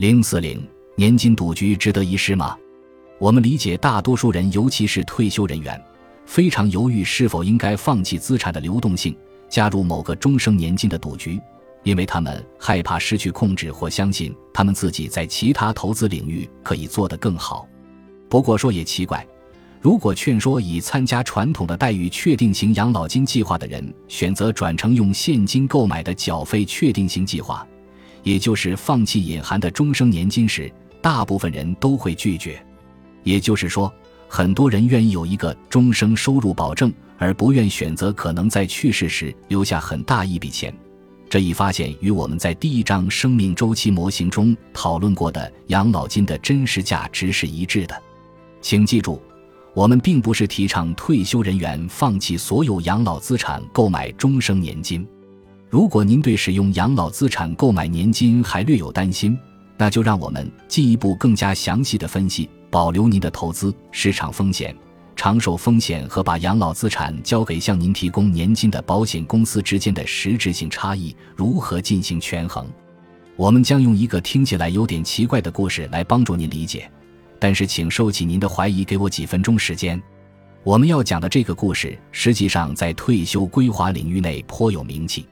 零四零年金赌局值得一试吗？我们理解大多数人，尤其是退休人员，非常犹豫是否应该放弃资产的流动性，加入某个终生年金的赌局，因为他们害怕失去控制，或相信他们自己在其他投资领域可以做得更好。不过说也奇怪，如果劝说已参加传统的待遇确定型养老金计划的人选择转成用现金购买的缴费确定型计划，也就是放弃隐含的终生年金时，大部分人都会拒绝。也就是说，很多人愿意有一个终生收入保证，而不愿选择可能在去世时留下很大一笔钱。这一发现与我们在第一章生命周期模型中讨论过的养老金的真实价值是一致的。请记住，我们并不是提倡退休人员放弃所有养老资产购买终生年金。如果您对使用养老资产购买年金还略有担心，那就让我们进一步更加详细的分析。保留您的投资市场风险、长寿风险和把养老资产交给向您提供年金的保险公司之间的实质性差异如何进行权衡？我们将用一个听起来有点奇怪的故事来帮助您理解，但是请收起您的怀疑，给我几分钟时间。我们要讲的这个故事实际上在退休规划领域内颇有名气。